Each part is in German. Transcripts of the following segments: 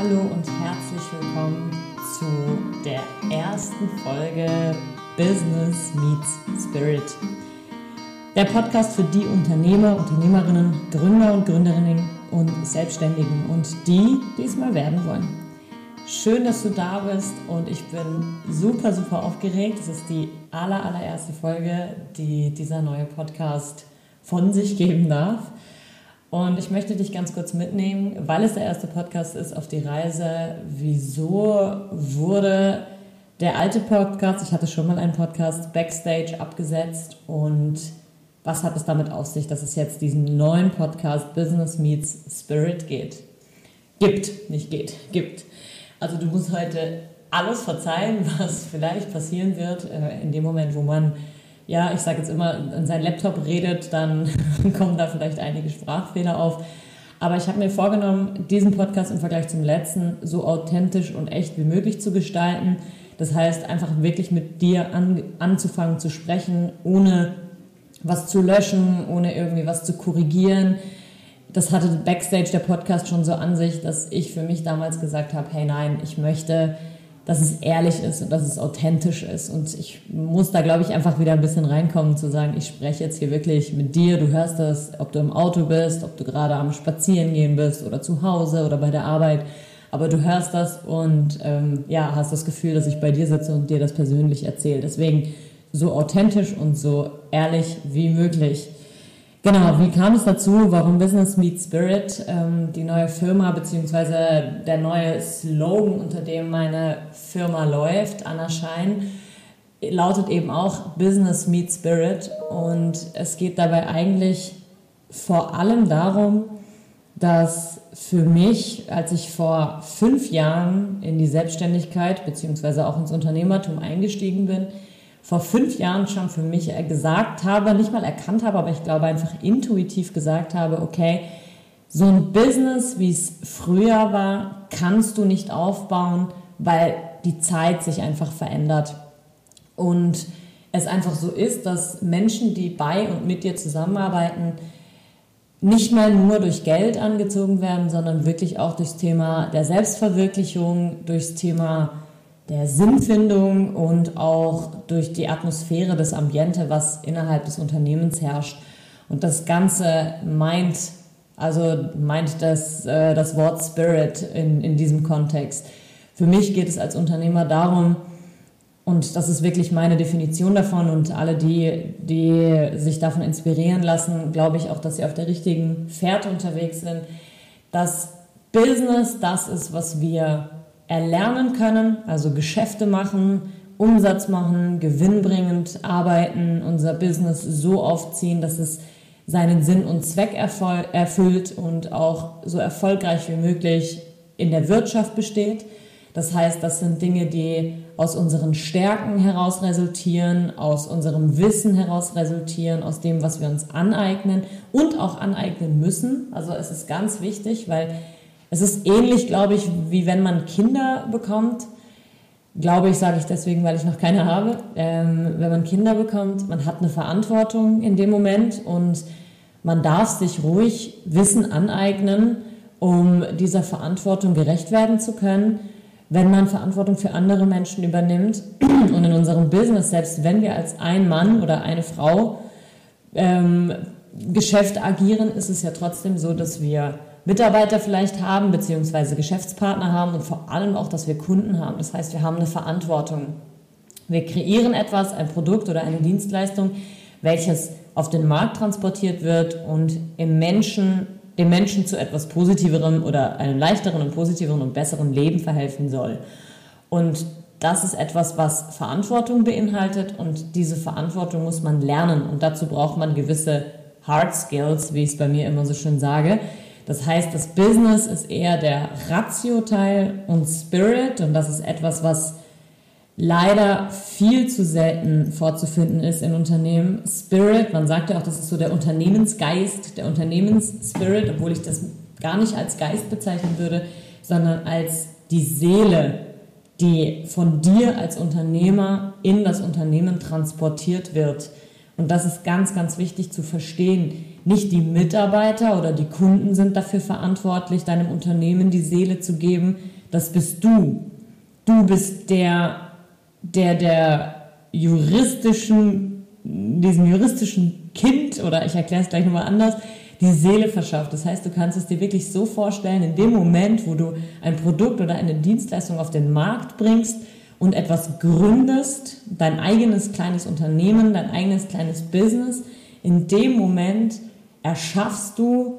Hallo und herzlich willkommen zu der ersten Folge Business Meets Spirit. Der Podcast für die Unternehmer, Unternehmerinnen, Gründer und Gründerinnen und Selbstständigen und die, die es mal werden wollen. Schön, dass du da bist und ich bin super, super aufgeregt. Es ist die aller, allererste Folge, die dieser neue Podcast von sich geben darf. Und ich möchte dich ganz kurz mitnehmen, weil es der erste Podcast ist, auf die Reise. Wieso wurde der alte Podcast, ich hatte schon mal einen Podcast, Backstage abgesetzt und was hat es damit auf sich, dass es jetzt diesen neuen Podcast Business Meets Spirit geht? Gibt, nicht geht, gibt. Also du musst heute alles verzeihen, was vielleicht passieren wird äh, in dem Moment, wo man ja, ich sage jetzt immer, in seinen Laptop redet, dann kommen da vielleicht einige Sprachfehler auf. Aber ich habe mir vorgenommen, diesen Podcast im Vergleich zum letzten so authentisch und echt wie möglich zu gestalten. Das heißt, einfach wirklich mit dir an, anzufangen zu sprechen, ohne was zu löschen, ohne irgendwie was zu korrigieren. Das hatte Backstage der Podcast schon so an sich, dass ich für mich damals gesagt habe, hey nein, ich möchte dass es ehrlich ist und dass es authentisch ist. Und ich muss da, glaube ich, einfach wieder ein bisschen reinkommen, zu sagen, ich spreche jetzt hier wirklich mit dir, du hörst das, ob du im Auto bist, ob du gerade am Spazierengehen bist oder zu Hause oder bei der Arbeit. Aber du hörst das und ähm, ja, hast das Gefühl, dass ich bei dir sitze und dir das persönlich erzähle. Deswegen so authentisch und so ehrlich wie möglich. Genau, wie kam es dazu? Warum Business Meets Spirit? Ähm, die neue Firma beziehungsweise der neue Slogan, unter dem meine Firma läuft, Anna Schein, lautet eben auch Business Meets Spirit. Und es geht dabei eigentlich vor allem darum, dass für mich, als ich vor fünf Jahren in die Selbstständigkeit beziehungsweise auch ins Unternehmertum eingestiegen bin, vor fünf Jahren schon für mich gesagt habe, nicht mal erkannt habe, aber ich glaube einfach intuitiv gesagt habe, okay, so ein Business, wie es früher war, kannst du nicht aufbauen, weil die Zeit sich einfach verändert. Und es einfach so ist, dass Menschen, die bei und mit dir zusammenarbeiten, nicht mehr nur durch Geld angezogen werden, sondern wirklich auch durchs Thema der Selbstverwirklichung, durchs Thema der Sinnfindung und auch durch die Atmosphäre des Ambiente, was innerhalb des Unternehmens herrscht. Und das Ganze meint, also meint das, äh, das Wort Spirit in, in diesem Kontext. Für mich geht es als Unternehmer darum, und das ist wirklich meine Definition davon und alle, die, die sich davon inspirieren lassen, glaube ich auch, dass sie auf der richtigen Fährte unterwegs sind, dass Business das ist, was wir erlernen können, also Geschäfte machen, Umsatz machen, gewinnbringend arbeiten, unser Business so aufziehen, dass es seinen Sinn und Zweck erfüllt und auch so erfolgreich wie möglich in der Wirtschaft besteht. Das heißt, das sind Dinge, die aus unseren Stärken heraus resultieren, aus unserem Wissen heraus resultieren, aus dem, was wir uns aneignen und auch aneignen müssen. Also es ist ganz wichtig, weil es ist ähnlich, glaube ich, wie wenn man Kinder bekommt. Glaube ich, sage ich deswegen, weil ich noch keine habe. Ähm, wenn man Kinder bekommt, man hat eine Verantwortung in dem Moment und man darf sich ruhig Wissen aneignen, um dieser Verantwortung gerecht werden zu können. Wenn man Verantwortung für andere Menschen übernimmt und in unserem Business, selbst wenn wir als ein Mann oder eine Frau ähm, Geschäft agieren, ist es ja trotzdem so, dass wir Mitarbeiter vielleicht haben, beziehungsweise Geschäftspartner haben und vor allem auch, dass wir Kunden haben. Das heißt, wir haben eine Verantwortung. Wir kreieren etwas, ein Produkt oder eine Dienstleistung, welches auf den Markt transportiert wird und im Menschen, dem Menschen zu etwas Positiverem oder einem leichteren und positiveren und besseren Leben verhelfen soll. Und das ist etwas, was Verantwortung beinhaltet und diese Verantwortung muss man lernen und dazu braucht man gewisse Hard Skills, wie ich es bei mir immer so schön sage, das heißt, das Business ist eher der Ratio-Teil und Spirit und das ist etwas, was leider viel zu selten vorzufinden ist in Unternehmen. Spirit, man sagt ja auch, das ist so der Unternehmensgeist, der Unternehmensspirit, obwohl ich das gar nicht als Geist bezeichnen würde, sondern als die Seele, die von dir als Unternehmer in das Unternehmen transportiert wird. Und das ist ganz, ganz wichtig zu verstehen nicht die Mitarbeiter oder die Kunden sind dafür verantwortlich, deinem Unternehmen die Seele zu geben. Das bist du. Du bist der, der, der juristischen, diesem juristischen Kind, oder ich erkläre es gleich nochmal anders, die Seele verschafft. Das heißt, du kannst es dir wirklich so vorstellen, in dem Moment, wo du ein Produkt oder eine Dienstleistung auf den Markt bringst und etwas gründest, dein eigenes kleines Unternehmen, dein eigenes kleines Business, in dem Moment erschaffst du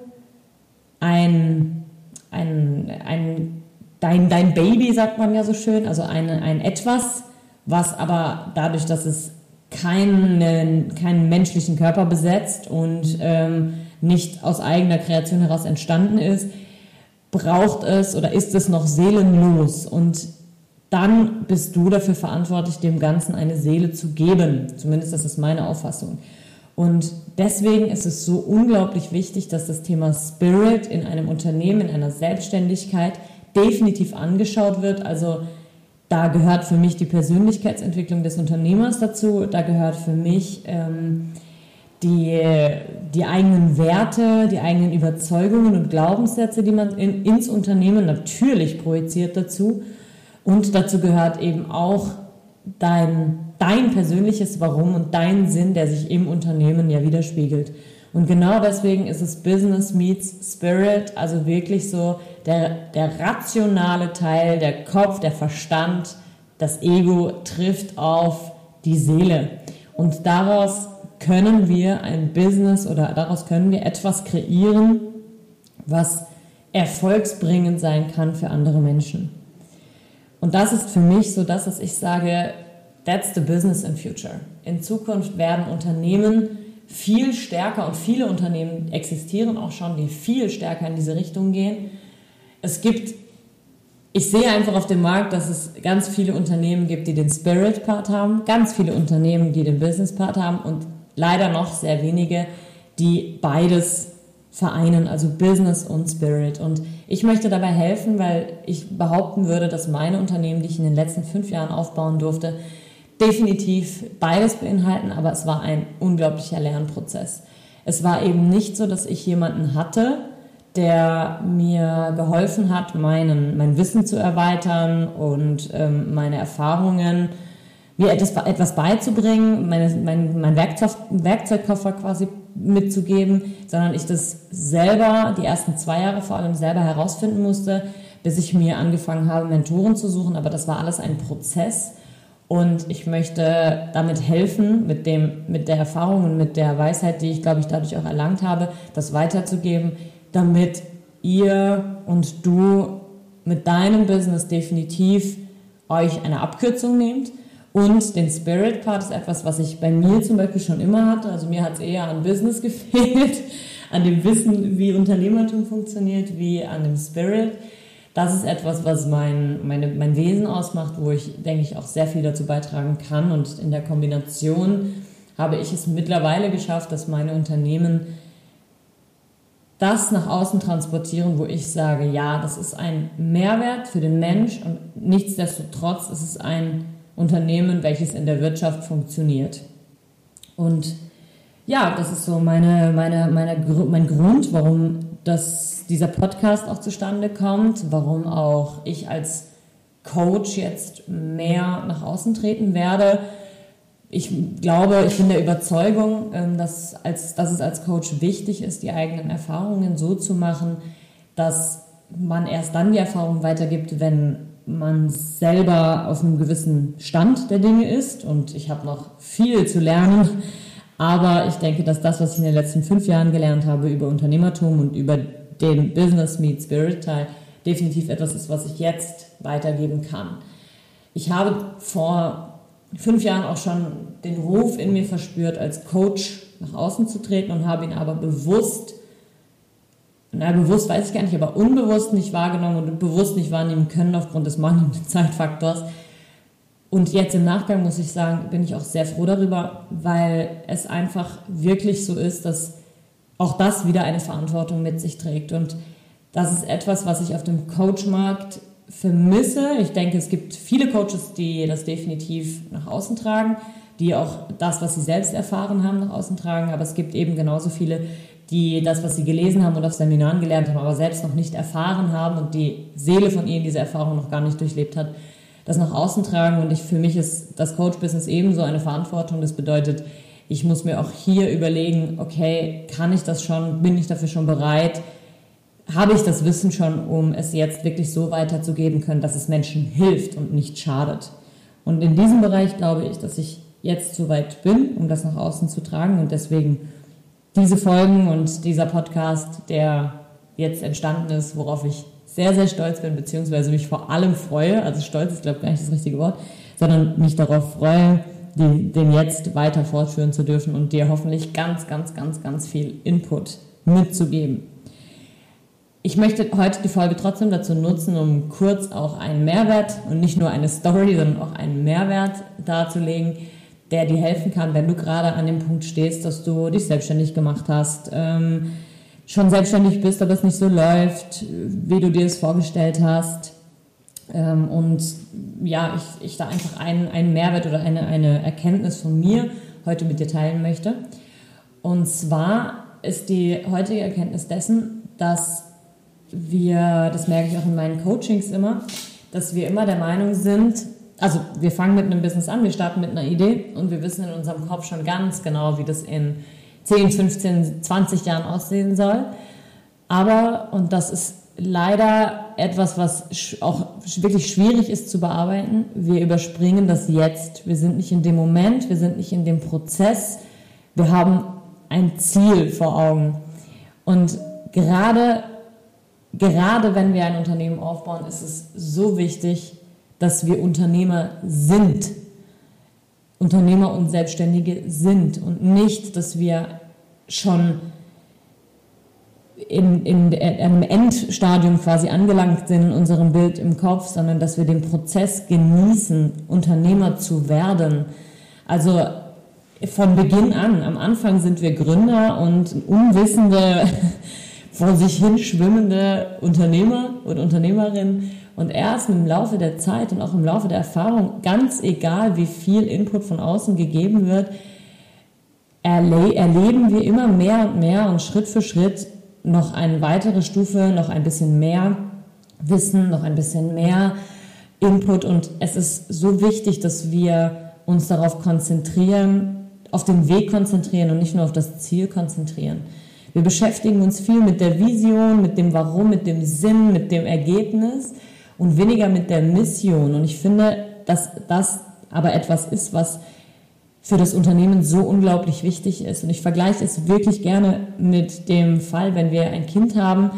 ein, ein, ein dein, dein Baby, sagt man ja so schön, also eine, ein etwas, was aber dadurch, dass es keinen, keinen menschlichen Körper besetzt und ähm, nicht aus eigener Kreation heraus entstanden ist, braucht es oder ist es noch seelenlos und dann bist du dafür verantwortlich, dem Ganzen eine Seele zu geben. Zumindest das ist meine Auffassung. Und deswegen ist es so unglaublich wichtig, dass das Thema Spirit in einem Unternehmen, in einer Selbstständigkeit definitiv angeschaut wird. Also da gehört für mich die Persönlichkeitsentwicklung des Unternehmers dazu. Da gehört für mich ähm, die, die eigenen Werte, die eigenen Überzeugungen und Glaubenssätze, die man in, ins Unternehmen natürlich projiziert dazu. Und dazu gehört eben auch dein, dein persönliches Warum und dein Sinn, der sich im Unternehmen ja widerspiegelt. Und genau deswegen ist es Business meets Spirit, also wirklich so der, der rationale Teil, der Kopf, der Verstand, das Ego trifft auf die Seele. Und daraus können wir ein Business oder daraus können wir etwas kreieren, was erfolgsbringend sein kann für andere Menschen. Und das ist für mich so das, was ich sage, that's the business in future. In Zukunft werden Unternehmen viel stärker und viele Unternehmen existieren auch schon, die viel stärker in diese Richtung gehen. Es gibt, ich sehe einfach auf dem Markt, dass es ganz viele Unternehmen gibt, die den Spirit-Part haben, ganz viele Unternehmen, die den Business-Part haben und leider noch sehr wenige, die beides vereinen, also Business und Spirit. Und ich möchte dabei helfen, weil ich behaupten würde, dass meine Unternehmen, die ich in den letzten fünf Jahren aufbauen durfte, definitiv beides beinhalten, aber es war ein unglaublicher Lernprozess. Es war eben nicht so, dass ich jemanden hatte, der mir geholfen hat, meinen, mein Wissen zu erweitern und ähm, meine Erfahrungen, mir etwas, etwas beizubringen, meine, mein, mein Werkzeug, Werkzeugkoffer quasi mitzugeben, sondern ich das selber, die ersten zwei Jahre vor allem selber herausfinden musste, bis ich mir angefangen habe, Mentoren zu suchen. Aber das war alles ein Prozess und ich möchte damit helfen, mit, dem, mit der Erfahrung und mit der Weisheit, die ich, glaube ich, dadurch auch erlangt habe, das weiterzugeben, damit ihr und du mit deinem Business definitiv euch eine Abkürzung nehmt. Und den Spirit Part ist etwas, was ich bei mir zum Beispiel schon immer hatte. Also mir hat es eher an Business gefehlt, an dem Wissen, wie Unternehmertum funktioniert, wie an dem Spirit das ist etwas, was mein, meine, mein Wesen ausmacht, wo ich, denke ich, auch sehr viel dazu beitragen kann. Und in der Kombination habe ich es mittlerweile geschafft, dass meine Unternehmen das nach außen transportieren, wo ich sage, ja, das ist ein Mehrwert für den Mensch und nichtsdestotrotz ist es ein Unternehmen, welches in der Wirtschaft funktioniert. Und ja, das ist so meine, meine, meine, mein Grund, warum dass dieser Podcast auch zustande kommt, warum auch ich als Coach jetzt mehr nach außen treten werde. Ich glaube, ich bin der Überzeugung, ähm, dass, als, dass es als Coach wichtig ist, die eigenen Erfahrungen so zu machen, dass man erst dann die Erfahrung weitergibt, wenn man selber auf einem gewissen Stand der Dinge ist. Und ich habe noch viel zu lernen aber ich denke, dass das, was ich in den letzten fünf Jahren gelernt habe über Unternehmertum und über den Business Meet Spirit Teil, definitiv etwas ist, was ich jetzt weitergeben kann. Ich habe vor fünf Jahren auch schon den Ruf in mir verspürt, als Coach nach außen zu treten und habe ihn aber bewusst, na bewusst weiß ich gar nicht, aber unbewusst nicht wahrgenommen und bewusst nicht wahrnehmen können aufgrund des mangelnden Zeitfaktors, und jetzt im Nachgang muss ich sagen, bin ich auch sehr froh darüber, weil es einfach wirklich so ist, dass auch das wieder eine Verantwortung mit sich trägt. Und das ist etwas, was ich auf dem Coachmarkt vermisse. Ich denke, es gibt viele Coaches, die das definitiv nach außen tragen, die auch das, was sie selbst erfahren haben, nach außen tragen. Aber es gibt eben genauso viele, die das, was sie gelesen haben und auf Seminaren gelernt haben, aber selbst noch nicht erfahren haben und die Seele von ihnen diese Erfahrung noch gar nicht durchlebt hat, das nach außen tragen. Und ich, für mich ist das Coach-Business ebenso eine Verantwortung. Das bedeutet, ich muss mir auch hier überlegen, okay, kann ich das schon, bin ich dafür schon bereit? Habe ich das Wissen schon, um es jetzt wirklich so weiterzugeben können, dass es Menschen hilft und nicht schadet? Und in diesem Bereich glaube ich, dass ich jetzt so weit bin, um das nach außen zu tragen und deswegen diese Folgen und dieser Podcast, der jetzt entstanden ist, worauf ich sehr, sehr stolz bin, beziehungsweise mich vor allem freue, also stolz ist, glaube ich, gar nicht das richtige Wort, sondern mich darauf freue, die, den jetzt weiter fortführen zu dürfen und dir hoffentlich ganz, ganz, ganz, ganz viel Input mitzugeben. Ich möchte heute die Folge trotzdem dazu nutzen, um kurz auch einen Mehrwert und nicht nur eine Story, sondern auch einen Mehrwert darzulegen, der dir helfen kann, wenn du gerade an dem Punkt stehst, dass du dich selbstständig gemacht hast, ähm, schon selbstständig bist, aber es nicht so läuft, wie du dir es vorgestellt hast. Ähm, und ja, ich, ich da einfach einen, einen Mehrwert oder eine, eine Erkenntnis von mir heute mit dir teilen möchte. Und zwar ist die heutige Erkenntnis dessen, dass wir, das merke ich auch in meinen Coachings immer, dass wir immer der Meinung sind, also wir fangen mit einem Business an, wir starten mit einer Idee und wir wissen in unserem Kopf schon ganz genau, wie das in 10, 15, 20 Jahren aussehen soll. Aber, und das ist leider etwas, was auch wirklich schwierig ist zu bearbeiten, wir überspringen das jetzt. Wir sind nicht in dem Moment, wir sind nicht in dem Prozess, wir haben ein Ziel vor Augen. Und gerade, gerade wenn wir ein Unternehmen aufbauen, ist es so wichtig, dass wir Unternehmer sind. Unternehmer und Selbstständige sind und nicht, dass wir schon in, in einem Endstadium quasi angelangt sind in unserem Bild im Kopf, sondern dass wir den Prozess genießen, Unternehmer zu werden. Also von Beginn an. Am Anfang sind wir Gründer und unwissende, vor sich hin schwimmende Unternehmer und Unternehmerinnen und erst im Laufe der Zeit und auch im Laufe der Erfahrung, ganz egal wie viel Input von außen gegeben wird, erle erleben wir immer mehr und mehr und Schritt für Schritt noch eine weitere Stufe, noch ein bisschen mehr Wissen, noch ein bisschen mehr Input. Und es ist so wichtig, dass wir uns darauf konzentrieren, auf den Weg konzentrieren und nicht nur auf das Ziel konzentrieren. Wir beschäftigen uns viel mit der Vision, mit dem Warum, mit dem Sinn, mit dem Ergebnis und weniger mit der Mission. Und ich finde, dass das aber etwas ist, was für das Unternehmen so unglaublich wichtig ist. Und ich vergleiche es wirklich gerne mit dem Fall, wenn wir ein Kind haben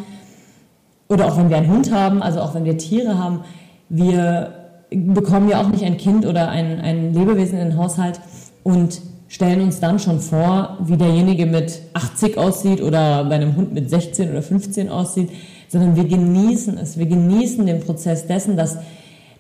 oder auch wenn wir einen Hund haben, also auch wenn wir Tiere haben. Wir bekommen ja auch nicht ein Kind oder ein, ein Lebewesen in den Haushalt und stellen uns dann schon vor, wie derjenige mit 80 aussieht oder bei einem Hund mit 16 oder 15 aussieht sondern wir genießen es. Wir genießen den Prozess dessen, dass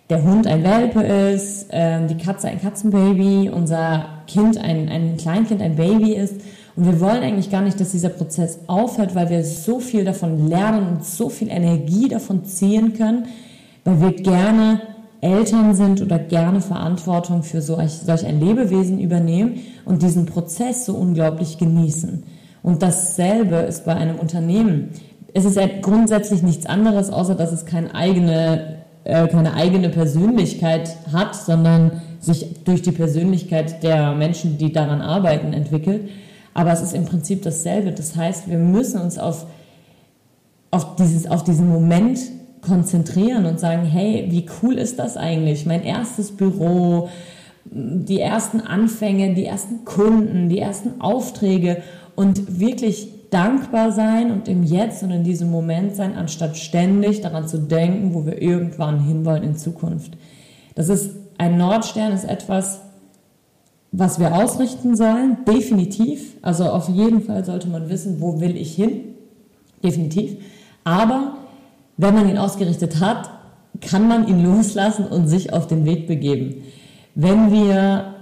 der Hund ein Welpe ist, äh, die Katze ein Katzenbaby, unser Kind ein, ein Kleinkind ein Baby ist. Und wir wollen eigentlich gar nicht, dass dieser Prozess aufhört, weil wir so viel davon lernen und so viel Energie davon ziehen können, weil wir gerne Eltern sind oder gerne Verantwortung für so, solch ein Lebewesen übernehmen und diesen Prozess so unglaublich genießen. Und dasselbe ist bei einem Unternehmen es ist ja grundsätzlich nichts anderes, außer dass es keine eigene, äh, keine eigene Persönlichkeit hat, sondern sich durch die Persönlichkeit der Menschen, die daran arbeiten, entwickelt. Aber es ist im Prinzip dasselbe. Das heißt, wir müssen uns auf, auf, dieses, auf diesen Moment konzentrieren und sagen, hey, wie cool ist das eigentlich? Mein erstes Büro, die ersten Anfänge, die ersten Kunden, die ersten Aufträge und wirklich dankbar sein und im Jetzt und in diesem Moment sein, anstatt ständig daran zu denken, wo wir irgendwann hinwollen in Zukunft. Das ist ein Nordstern, ist etwas, was wir ausrichten sollen, definitiv. Also auf jeden Fall sollte man wissen, wo will ich hin, definitiv. Aber wenn man ihn ausgerichtet hat, kann man ihn loslassen und sich auf den Weg begeben. Wenn wir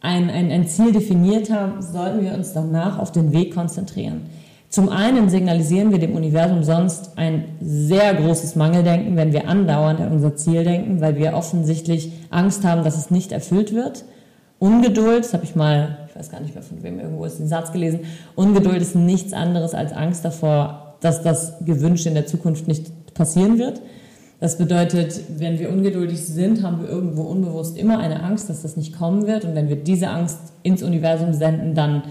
ein, ein, ein Ziel definiert haben, sollten wir uns danach auf den Weg konzentrieren. Zum einen signalisieren wir dem Universum sonst ein sehr großes Mangeldenken, wenn wir andauernd an unser Ziel denken, weil wir offensichtlich Angst haben, dass es nicht erfüllt wird. Ungeduld, das habe ich mal ich weiß gar nicht mehr von wem, irgendwo ist den Satz gelesen, Ungeduld ist nichts anderes als Angst davor, dass das Gewünschte in der Zukunft nicht passieren wird. Das bedeutet, wenn wir ungeduldig sind, haben wir irgendwo unbewusst immer eine Angst, dass das nicht kommen wird. Und wenn wir diese Angst ins Universum senden, dann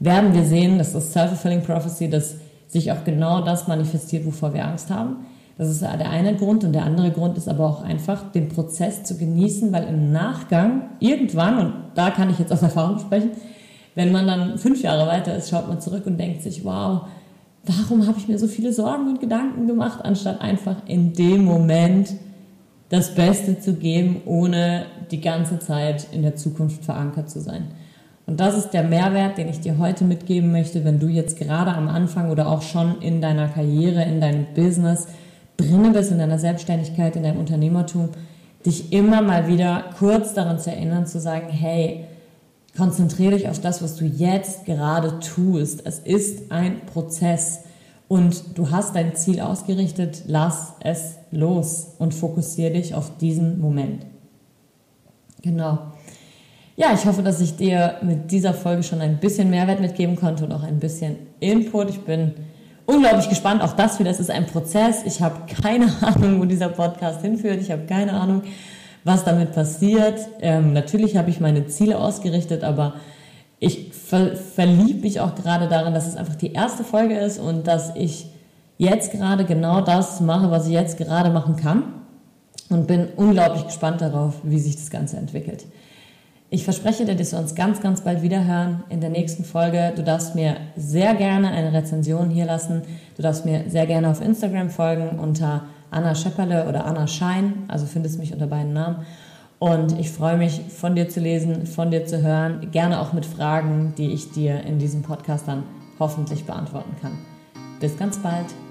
werden wir sehen, das ist Self-Fulfilling Prophecy, dass sich auch genau das manifestiert, wovor wir Angst haben. Das ist der eine Grund. Und der andere Grund ist aber auch einfach, den Prozess zu genießen, weil im Nachgang irgendwann, und da kann ich jetzt aus Erfahrung sprechen, wenn man dann fünf Jahre weiter ist, schaut man zurück und denkt sich, wow, warum habe ich mir so viele Sorgen und Gedanken gemacht, anstatt einfach in dem Moment das Beste zu geben, ohne die ganze Zeit in der Zukunft verankert zu sein. Und das ist der Mehrwert, den ich dir heute mitgeben möchte, wenn du jetzt gerade am Anfang oder auch schon in deiner Karriere, in deinem Business drinne bist, in deiner Selbstständigkeit, in deinem Unternehmertum, dich immer mal wieder kurz daran zu erinnern, zu sagen, hey, konzentriere dich auf das, was du jetzt gerade tust. Es ist ein Prozess und du hast dein Ziel ausgerichtet, lass es los und fokussiere dich auf diesen Moment. Genau. Ja, ich hoffe, dass ich dir mit dieser Folge schon ein bisschen Mehrwert mitgeben konnte und auch ein bisschen Input. Ich bin unglaublich gespannt. Auch das wieder, es ist ein Prozess. Ich habe keine Ahnung, wo dieser Podcast hinführt. Ich habe keine Ahnung, was damit passiert. Ähm, natürlich habe ich meine Ziele ausgerichtet, aber ich ver verliebe mich auch gerade darin, dass es einfach die erste Folge ist und dass ich jetzt gerade genau das mache, was ich jetzt gerade machen kann. Und bin unglaublich gespannt darauf, wie sich das Ganze entwickelt. Ich verspreche dir, dass wir uns ganz, ganz bald wieder hören in der nächsten Folge. Du darfst mir sehr gerne eine Rezension hier lassen. Du darfst mir sehr gerne auf Instagram folgen unter Anna Schepperle oder Anna Schein. Also findest mich unter beiden Namen. Und ich freue mich, von dir zu lesen, von dir zu hören. Gerne auch mit Fragen, die ich dir in diesem Podcast dann hoffentlich beantworten kann. Bis ganz bald.